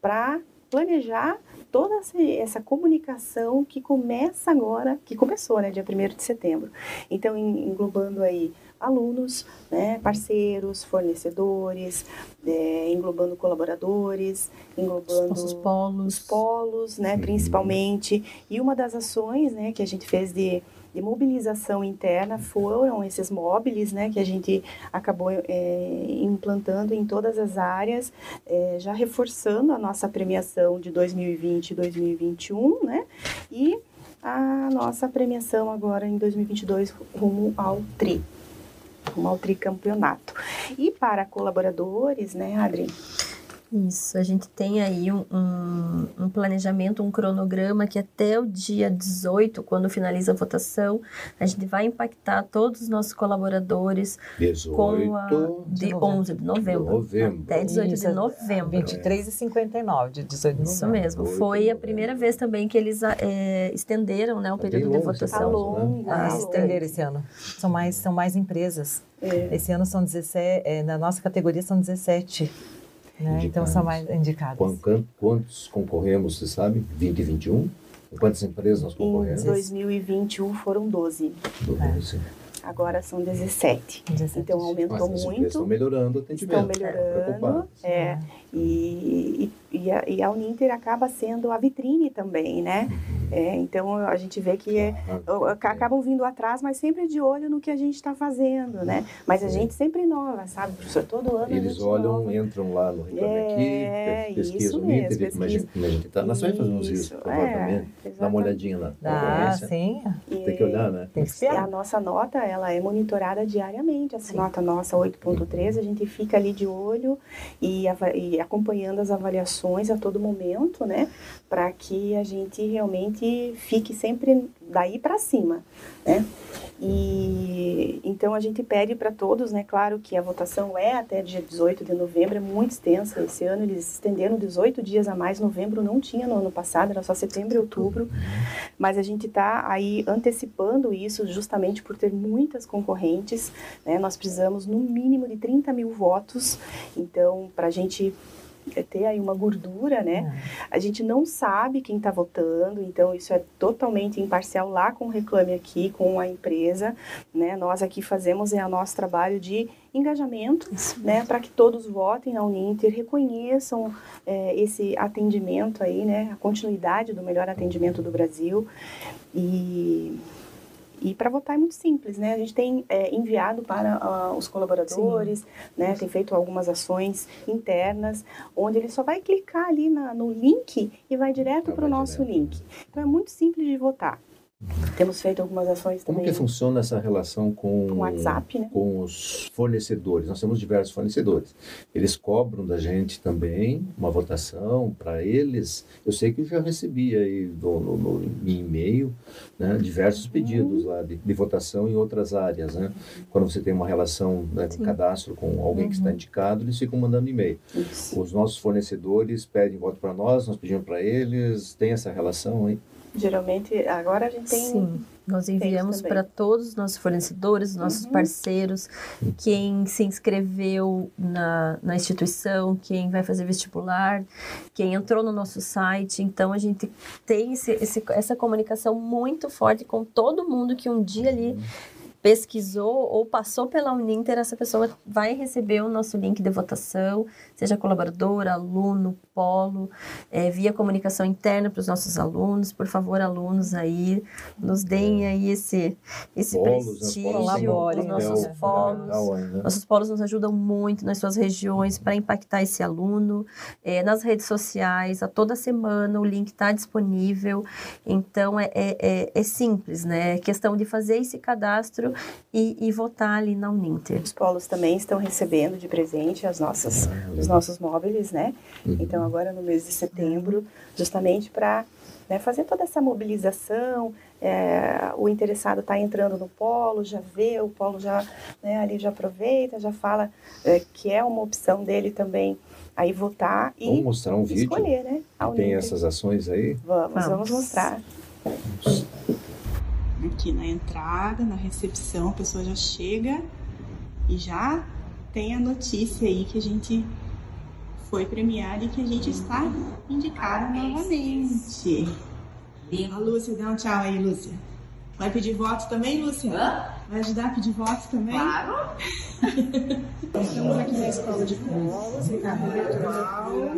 para planejar toda essa comunicação que começa agora, que começou, né, dia 1 de setembro. Então, englobando aí alunos, né, parceiros, fornecedores, é, englobando colaboradores, englobando os polos, os polos né, principalmente. E uma das ações né, que a gente fez de de mobilização interna foram esses móveis, né, que a gente acabou é, implantando em todas as áreas, é, já reforçando a nossa premiação de 2020 e 2021, né, e a nossa premiação agora em 2022 rumo ao TRI, rumo ao tricampeonato. E para colaboradores, né, Adri? Isso, a gente tem aí um, um, um, planejamento, um cronograma que até o dia 18, quando finaliza a votação, a gente vai impactar todos os nossos colaboradores 18 com a, de, de 11 de novembro, novembro. Até 18 Isso, de novembro. 23 e 59 de 18 de novembro. Isso mesmo. Foi a primeira vez também que eles é, estenderam né, o período de votação. Alô, né? ah, estenderam esse ano. São mais, são mais empresas. É. Esse ano são 17, é, na nossa categoria são 17 né? Então são mais indicados. Quantos concorremos, você sabe? 20 e 21? Quantas empresas nós concorremos? Em 2021 foram 12. 12. É. Agora são 17. 17. Então aumentou Mas muito. Estão melhorando o atendimento. Estão melhorando. É. E, e, a, e a Uninter acaba sendo a vitrine também, né? É, então a gente vê que é, acabam vindo atrás, mas sempre de olho no que a gente está fazendo, né? Mas a gente sempre inova, sabe, professor? Todo ano Eles olham, inova. entram lá no Reclame é, Aqui, pesquisam o Inter, pesquisa. como a gente, como a gente tá. Nós também fazemos isso, provavelmente. É, Dá uma olhadinha lá. Ah, sim. Tem que olhar, né? Tem que ser. A nossa nota, ela é monitorada diariamente. Essa sim. nota nossa, 8.3, a gente fica ali de olho e, e acompanhando as avaliações a todo momento, né? Para que a gente realmente fique sempre daí para cima, né? E então a gente pede para todos, né? Claro que a votação é até dia 18 de novembro, é muito extensa. Esse ano eles estenderam 18 dias a mais. Novembro não tinha no ano passado, era só setembro e outubro. Mas a gente está aí antecipando isso justamente por ter muitas concorrentes. Né? Nós precisamos no mínimo de 30 mil votos. Então, para a gente ter aí uma gordura, né? É. A gente não sabe quem está votando, então isso é totalmente imparcial lá com o Reclame Aqui, com a empresa, né? Nós aqui fazemos é o nosso trabalho de engajamento, né? Para que todos votem na Uninter, reconheçam é, esse atendimento aí, né? A continuidade do melhor atendimento do Brasil e e para votar é muito simples, né? A gente tem é, enviado para uh, os colaboradores, Sim. né? Tem feito algumas ações internas, onde ele só vai clicar ali na, no link e vai direto para o nosso direto. link. Então é muito simples de votar. Temos feito algumas ações também. Como que funciona essa relação com, com, WhatsApp, né? com os fornecedores? Nós temos diversos fornecedores. Eles cobram da gente também uma votação para eles. Eu sei que eu já recebi aí no, no, no e-mail né, diversos pedidos uhum. lá de, de, votação em outras áreas. Né? Quando você tem uma relação né, de cadastro com alguém uhum. que está uhum. indicado, eles ficam mandando e-mail. Os nossos fornecedores pedem voto para nós, nós pedimos para eles. Tem essa relação aí? Geralmente, agora a gente tem. Sim, nós enviamos para todos os nossos fornecedores, nossos uhum. parceiros, quem se inscreveu na, na instituição, quem vai fazer vestibular, quem entrou no nosso site. Então, a gente tem esse, esse, essa comunicação muito forte com todo mundo que um dia ali pesquisou ou passou pela Uninter, essa pessoa vai receber o nosso link de votação, seja colaborador, aluno, polo, é, via comunicação interna para os nossos alunos. Por favor, alunos aí, nos deem aí esse, esse polos, né? prestígio, os nossos polos. Né? Nossos polos nos ajudam muito nas suas regiões para impactar esse aluno. É, nas redes sociais, a toda semana o link está disponível. Então, é, é, é, é simples, né? É questão de fazer esse cadastro e, e votar ali na Uninter. Os polos também estão recebendo de presente as nossas, os nossos móveis, né? Uhum. Então, agora no mês de setembro, justamente para né, fazer toda essa mobilização. É, o interessado está entrando no polo, já vê, o polo já né, ali já aproveita, já fala é, que é uma opção dele também aí votar e vamos mostrar um vídeo escolher, né? Tem essas ações aí? Vamos, vamos, vamos mostrar. Vamos aqui na entrada, na recepção, a pessoa já chega e já tem a notícia aí que a gente foi premiada e que a gente está indicada novamente. A Lúcia, dá um tchau aí, Lúcia. Vai pedir votos também, Lúcia? Hã? Vai ajudar a pedir votos também? Claro! Estamos aqui na escola de colos, Ricardo Virtual.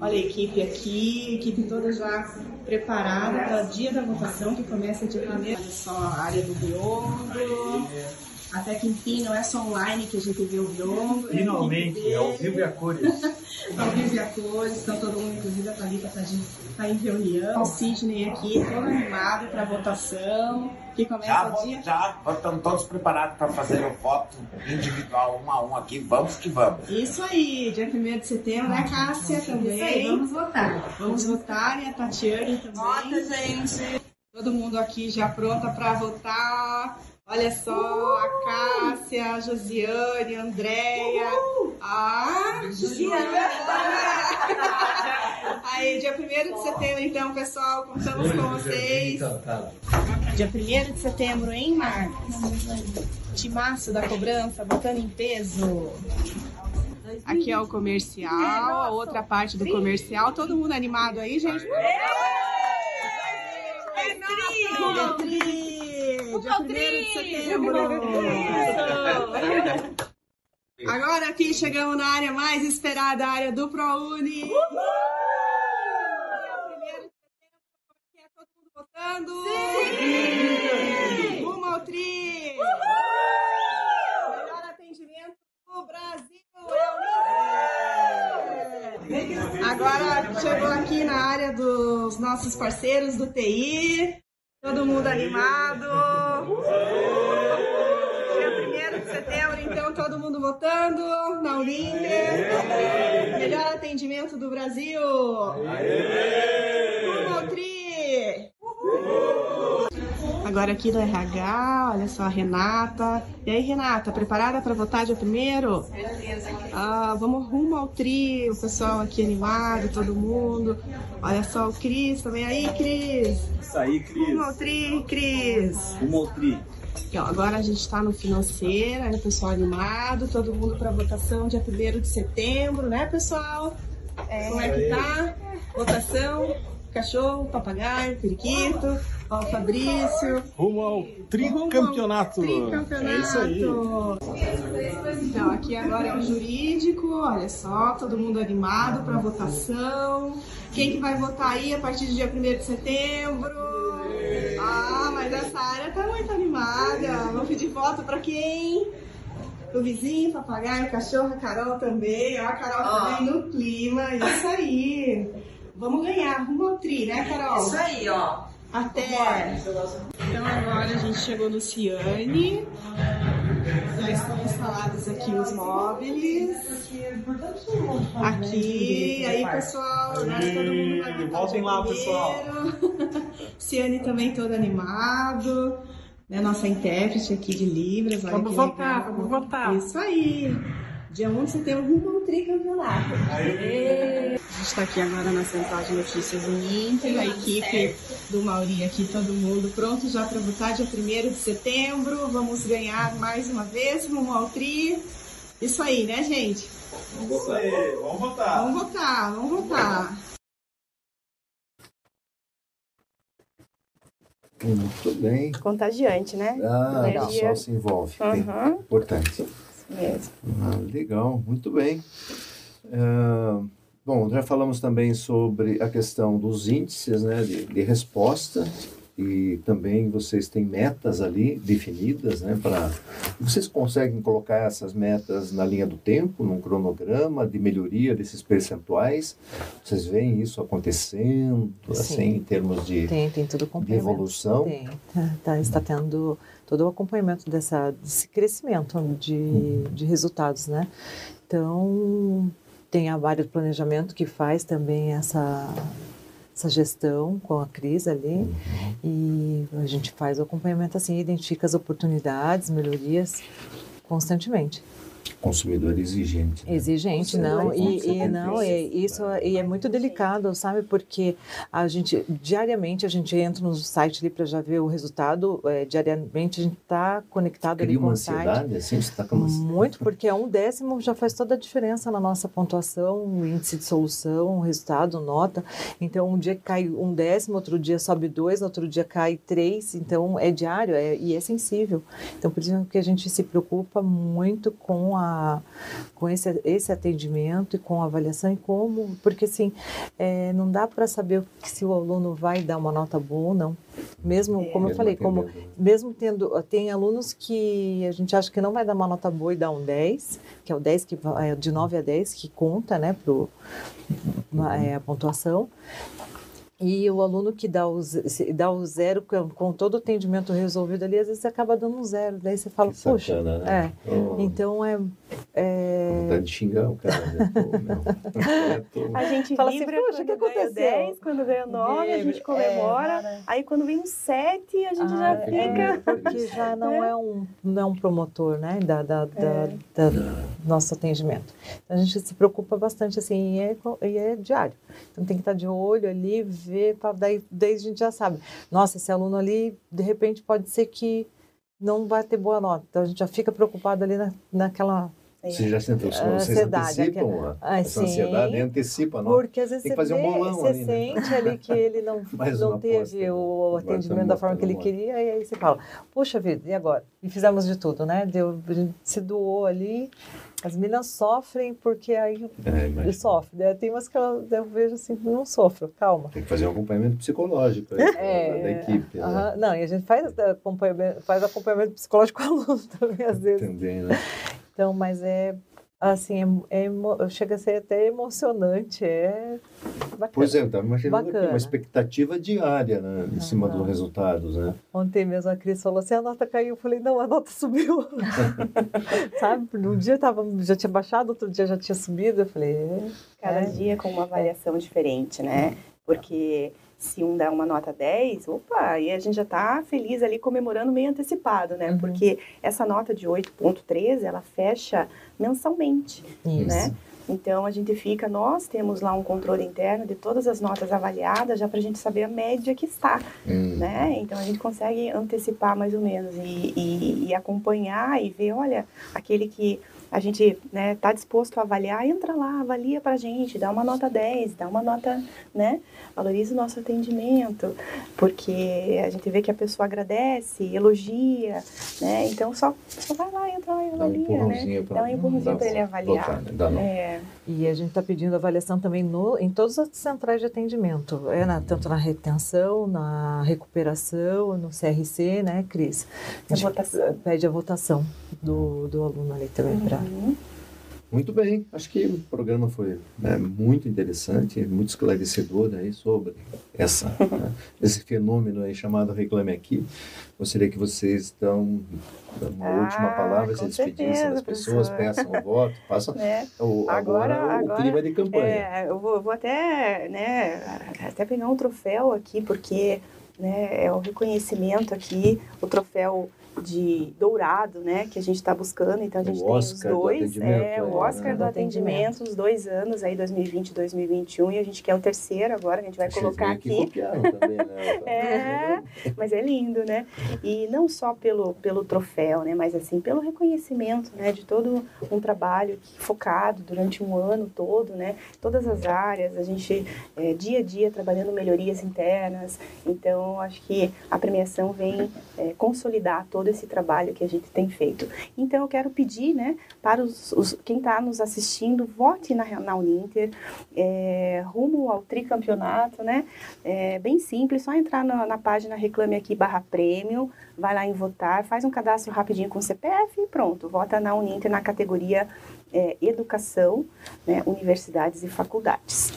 Olha a equipe aqui, a equipe toda já preparada para o dia da votação, que começa dia 1 Olha só a área do biombo. Até que enfim, não é só online que a gente vê o biombo. É Finalmente, é ao vivo e a cores. ao vivo e a cores, então todo mundo, inclusive a Thalita está tá em reunião. O Sidney aqui, todo animado para a votação que começa já, o dia. Já estamos todos preparados para fazer o voto individual, um a um aqui. Vamos que vamos. Isso aí, dia 1 de setembro, né, Cássia? Também. Isso aí, vamos votar. Vamos votar e a Tatiane também. Vota, gente. Todo mundo aqui já pronta para votar. Olha só, a Cássia, a Josiane, a Andréia. Ah, Juliana! Aí, dia 1 de setembro, então, pessoal, contamos com vocês. Dia 1 de setembro, em Marcos. Timaço da cobrança, botando em peso. Aqui é o comercial, a outra parte do comercial. Todo mundo animado aí, gente? É tri! Dia 1 de setembro! Agora aqui chegamos na área mais esperada, a área do ProUni. Dia primeiro de setembro, é todo mundo votando? Sim! Rumo ao TRI! Melhor atendimento do Brasil! É o Agora chegou aqui na área dos nossos parceiros do TI. Todo mundo animado. Dia 1 de setembro, então, todo mundo votando na Uninter. Melhor atendimento do Brasil. Rumo ao Tri. Agora aqui do RH, olha só a Renata. E aí, Renata, preparada para votar dia primeiro? Ah, vamos rumo ao Tri, o pessoal aqui animado, todo mundo. Olha só o Cris também. Aí, Cris. Isso aí, Cris. Rumo ao Tri, Cris. Rumo ao Tri. Ó, agora a gente está no financeiro, aí o pessoal animado, todo mundo para votação dia 1 de setembro, né, pessoal? Como é que tá? Votação, cachorro, papagaio, periquito, ó, o Fabrício. Rumo ao tricampeonato. Tricampeonato. É isso aí. Então, aqui agora é o jurídico, olha só, todo mundo animado para votação. Quem que vai votar aí a partir do dia 1 de setembro? Ah, mas essa área tá muito animada. Vamos pedir voto para quem? O vizinho, papagaio, cachorro, a Carol também. Ó, a Carol também no clima. Isso aí. Vamos ganhar. Rumo ao tri, né, Carol? Isso aí, ó. Até. Então agora a gente chegou no Ciane. Já estão instalados aqui os móveis. Aqui, aí pessoal, todo mundo vai votar Voltem lá, pessoal. Ciane também todo animado. Né, nossa intérprete aqui de Libras. Olha Vamos votar, vamos votar. Isso aí. Dia 1 de setembro, rumo ao tricampeonato. A gente está aqui agora na central de notícias Uninter, a equipe do Mauri aqui, todo mundo pronto já para votar dia 1 de setembro. Vamos ganhar mais uma vez, rumo ao tri. Isso aí, né, gente? Isso aí, vamos votar. Vamos votar, vamos votar. Muito bem. Contagiante, né? Ah, o Energia. pessoal se envolve. Bem, Uhum. Importante. Mesmo. Ah, legal, muito bem. Ah, bom, já falamos também sobre a questão dos índices né, de, de resposta e também vocês têm metas ali definidas né, para. Vocês conseguem colocar essas metas na linha do tempo, num cronograma de melhoria desses percentuais? Vocês veem isso acontecendo, assim, Sim. em termos de, Tem, tem todo o de acompanhamento. evolução? Tem, tá, tá, está tendo todo o acompanhamento dessa, desse crescimento de, de resultados, né? Então, tem a de planejamento que faz também essa, essa gestão com a Cris ali e a gente faz o acompanhamento assim, identifica as oportunidades, melhorias constantemente. Consumidor exigente. né? Exigente, não, e, e não, é, isso e é muito delicado, sabe? Porque a gente, diariamente, a gente entra no site ali para já ver o resultado, é, diariamente a gente está conectado ali Cria com uma o site. ansiedade, assim, você está com uma... Muito, porque é um décimo já faz toda a diferença na nossa pontuação, o índice de solução, resultado, nota. Então, um dia cai um décimo, outro dia sobe dois, outro dia cai três. Então, é diário é, e é sensível. Então, por isso que a gente se preocupa muito com, a, com esse, esse atendimento e com a avaliação e como, porque assim, é, não dá para saber se o aluno vai dar uma nota boa ou não. Mesmo, como eu Mesmo falei, como mesmo tendo, tem alunos que a gente acha que não vai dar uma nota boa e dá um 10, que é o 10 que é de 9 a 10 que conta, né, pro, é, a pontuação. E o aluno que dá o, dá o zero com, todo o atendimento resolvido ali, às vezes você acaba dando um zero. Daí você fala, Que poxa, sacana, né? é. Oh. Então é. é Vontade de xingar o cara, né? Pô. É, tô- A gente Fala assim, "Poxa, o que aconteceu?" 10, quando ganha 9, a gente É, comemora. Aí quando vem um 7, a gente Ah, já é, fica. porque já não é um, não é um promotor, né, da, da, da, da- do nosso atendimento. Então, a gente se preocupa bastante, assim, e é, e é diário. Então, tem que estar de olho ali, ver, pra, daí, daí a gente já sabe. Nossa, esse aluno ali, de repente, pode ser que não vai ter boa nota. Então, a gente já fica preocupado ali na, naquela Você já sentou, vocês Ansiedade, antecipam a, Ah, essa sim. ansiedade, antecipa nota. Porque às vezes Tem que você, fazer um bolão você ali, né? sente ali que ele não, não teve aposta, né? o atendimento da forma que ele queria, e aí você fala, puxa vida, e agora? E fizemos de tudo, né? Deu, a gente se doou ali, as meninas sofrem porque aí É, sofre. né? Tem umas que eu, eu vejo assim, não sofro, calma. Tem que fazer um acompanhamento psicológico aí, É, da, equipe. né? Aham, Não, e a gente faz acompanhamento, faz acompanhamento psicológico com o aluno também, às vezes. Também, né? Então, mas é assim, é, é chega a ser até emocionante, é bacana. Pois é, eu estava imaginando aqui Bacana. uma expectativa diária, né? Em cima dos resultados, né? Ontem mesmo a Cris falou assim, a nota caiu. Eu falei, não, a nota subiu. Sabe? Um dia tava, já tinha baixado, outro dia já tinha subido. Eu falei, é, Cada é. dia com uma avaliação diferente, né? Porque se um dá uma nota 10, opa, aí a gente já está feliz ali comemorando meio antecipado, né? Uhum. Porque essa nota de 8.13, ela fecha mensalmente, Isso. né? Então a gente fica, nós temos lá um controle interno de todas as notas avaliadas, já para a gente saber a média que está, Hum. né? Então a gente consegue antecipar mais ou menos e, e- e acompanhar e ver, olha, aquele que a gente né, tá disposto a avaliar, entra lá, avalia pra gente, dá uma nota 10, dá uma nota, né? Valoriza o nosso atendimento, porque a gente vê que a pessoa agradece, elogia, né? Então só, só vai lá, entra lá e Dá um avalia, né? para Dá um empurrãozinho para ele avaliar. né? Dá não. É, E a gente está pedindo avaliação também no, em todas as centrais de atendimento, é na- tanto na retenção, na recuperação, no CRC, né, Cris? A votação. Pede a votação do, do aluno ali também para. Uhum. Muito bem, acho que o programa foi né, muito interessante, muito esclarecedor aí sobre essa, né, esse fenômeno aí chamado Reclame Aqui. Gostaria que vocês dão uma Ah, última palavra, se despedissem das pessoas, professor. peçam o voto, façam né? o, agora, Agora- o agora, clima de campanha. É, eu vou, vou até, né, até pegar um troféu aqui, porque né, é o reconhecimento aqui, o troféu de dourado, né, que a gente está buscando. Então a O gente tem os Oscar do dois, atendimento, é, é, o Oscar né? do Do atendimento, os dois anos aí, 2020 e 2021, e a gente quer o terceiro agora, a gente vai Vocês colocar aqui. também, né? É, mas é lindo, né? E não só pelo, pelo troféu, né? Mas assim, pelo reconhecimento, né? De todo um trabalho focado durante um ano todo, né? Todas as áreas, a gente é, dia a dia trabalhando melhorias internas. Então, acho que a premiação vem é, consolidar todo esse trabalho que a gente tem feito. Então, eu quero pedir, né? Para os, os- quem está nos assistindo, vote na, na Uninter, é, rumo ao tricampeonato, né? É bem simples, só entrar na, na página Reclame Aqui barra prêmio, vai lá em votar, faz um cadastro rapidinho com o CPF e pronto, vota na Uninter na categoria é, Educação, né, Universidades e Faculdades.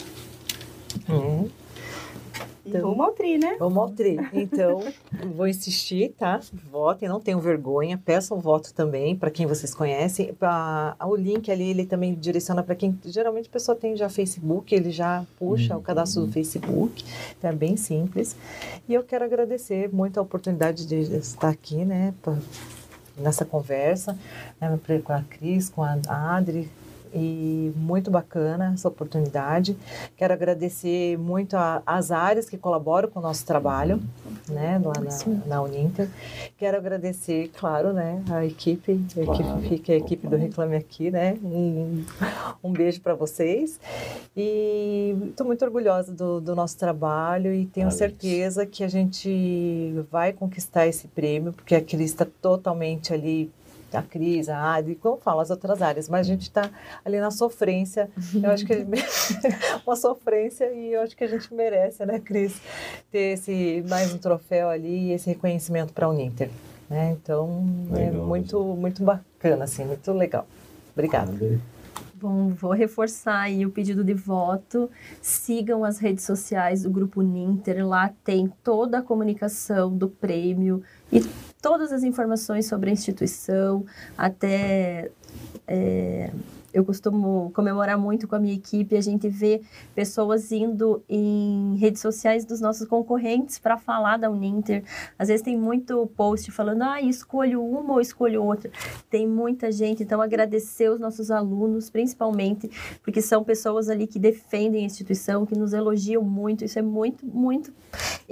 E Então- rumo ao tri, né? Vamos ao tri. Então, vou insistir, tá? Votem, não tenham vergonha, peçam voto também para quem vocês conhecem. A- o link ali, ele também direciona para quem. Geralmente a pessoa tem já Facebook, ele já puxa o cadastro do Facebook, então é bem simples. E eu quero agradecer muito a oportunidade de estar aqui, né? pra- nessa conversa, né, com a Cris, com a Adri, e muito bacana essa oportunidade. Quero agradecer muito a- as áreas que colaboram com o nosso trabalho, né, lá na, na Uninter. Quero agradecer, claro, né, a equipe, a equipe Claro. fica a equipe do Reclame Aqui, né, um, um beijo para vocês. E estou muito orgulhosa do, do nosso trabalho e tenho Parabéns. certeza que a gente vai conquistar esse prêmio, porque a Cris está totalmente ali a Cris, a Adri, como falo, as outras áreas, mas a gente está ali na sofrência. Eu acho que uma sofrência e eu acho que a gente merece, né, Cris, ter esse mais um troféu ali e esse reconhecimento para a Uninter. Né? Então, é Legal, muito, muito bacana, assim, muito legal. Obrigada. Bom, vou reforçar aí o pedido de voto. Sigam as redes sociais do Grupo Ninter. Lá tem toda a comunicação do prêmio e todas as informações sobre a instituição. Até é, eu costumo comemorar muito com a minha equipe. A gente vê pessoas indo em redes sociais dos nossos concorrentes para falar da Uninter. Às vezes tem muito post falando, ah, escolho uma ou escolho outra. Tem muita gente, então agradecer os nossos alunos, principalmente, porque são pessoas ali que defendem a instituição, que nos elogiam muito. Isso é muito, muito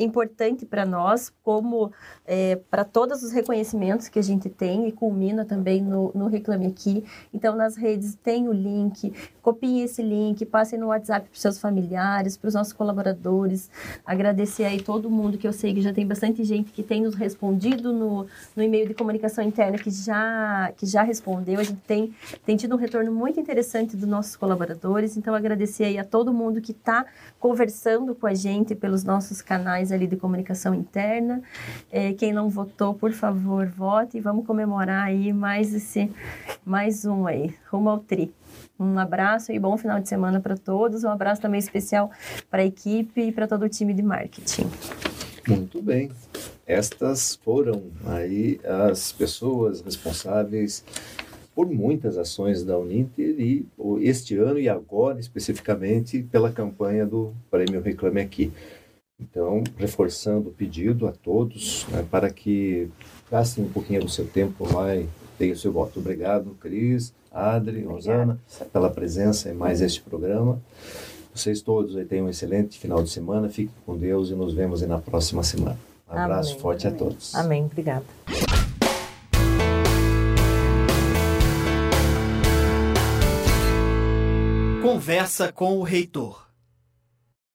importante para nós, como é, para todos os reconhecimentos que a gente tem e culmina também no, no Reclame Aqui. Então, nas redes tem o link, copiem esse link, passem no WhatsApp para seus familiares, para os nossos colaboradores. Agradecer aí todo mundo, que eu sei que já tem bastante gente que tem nos respondido no, no e-mail de comunicação interna, que já, que já respondeu. A gente tem, tem tido um retorno muito interessante dos nossos colaboradores. Então, agradecer aí a todo mundo que está conversando com a gente pelos nossos canais ali de comunicação interna. É, quem não votou, por favor, vote e vamos comemorar aí mais esse, mais um aí, rumo ao tri. Um abraço e bom final de semana para todos. Um abraço também especial para a equipe e para todo o time de marketing. Muito bem. Estas foram aí as pessoas responsáveis por muitas ações da Uninter e este ano e agora especificamente pela campanha do Prêmio Reclame Aqui. Então, reforçando o pedido a todos né, para que gastem um pouquinho do seu tempo lá e deem o seu voto. Obrigado, Cris, Adri, Rosana, pela presença em mais este programa. Vocês todos aí tenham um excelente final de semana, fiquem com Deus e nos vemos na próxima semana. Um abraço Amém. forte Amém. a todos. Amém. Obrigada. Conversa com o reitor.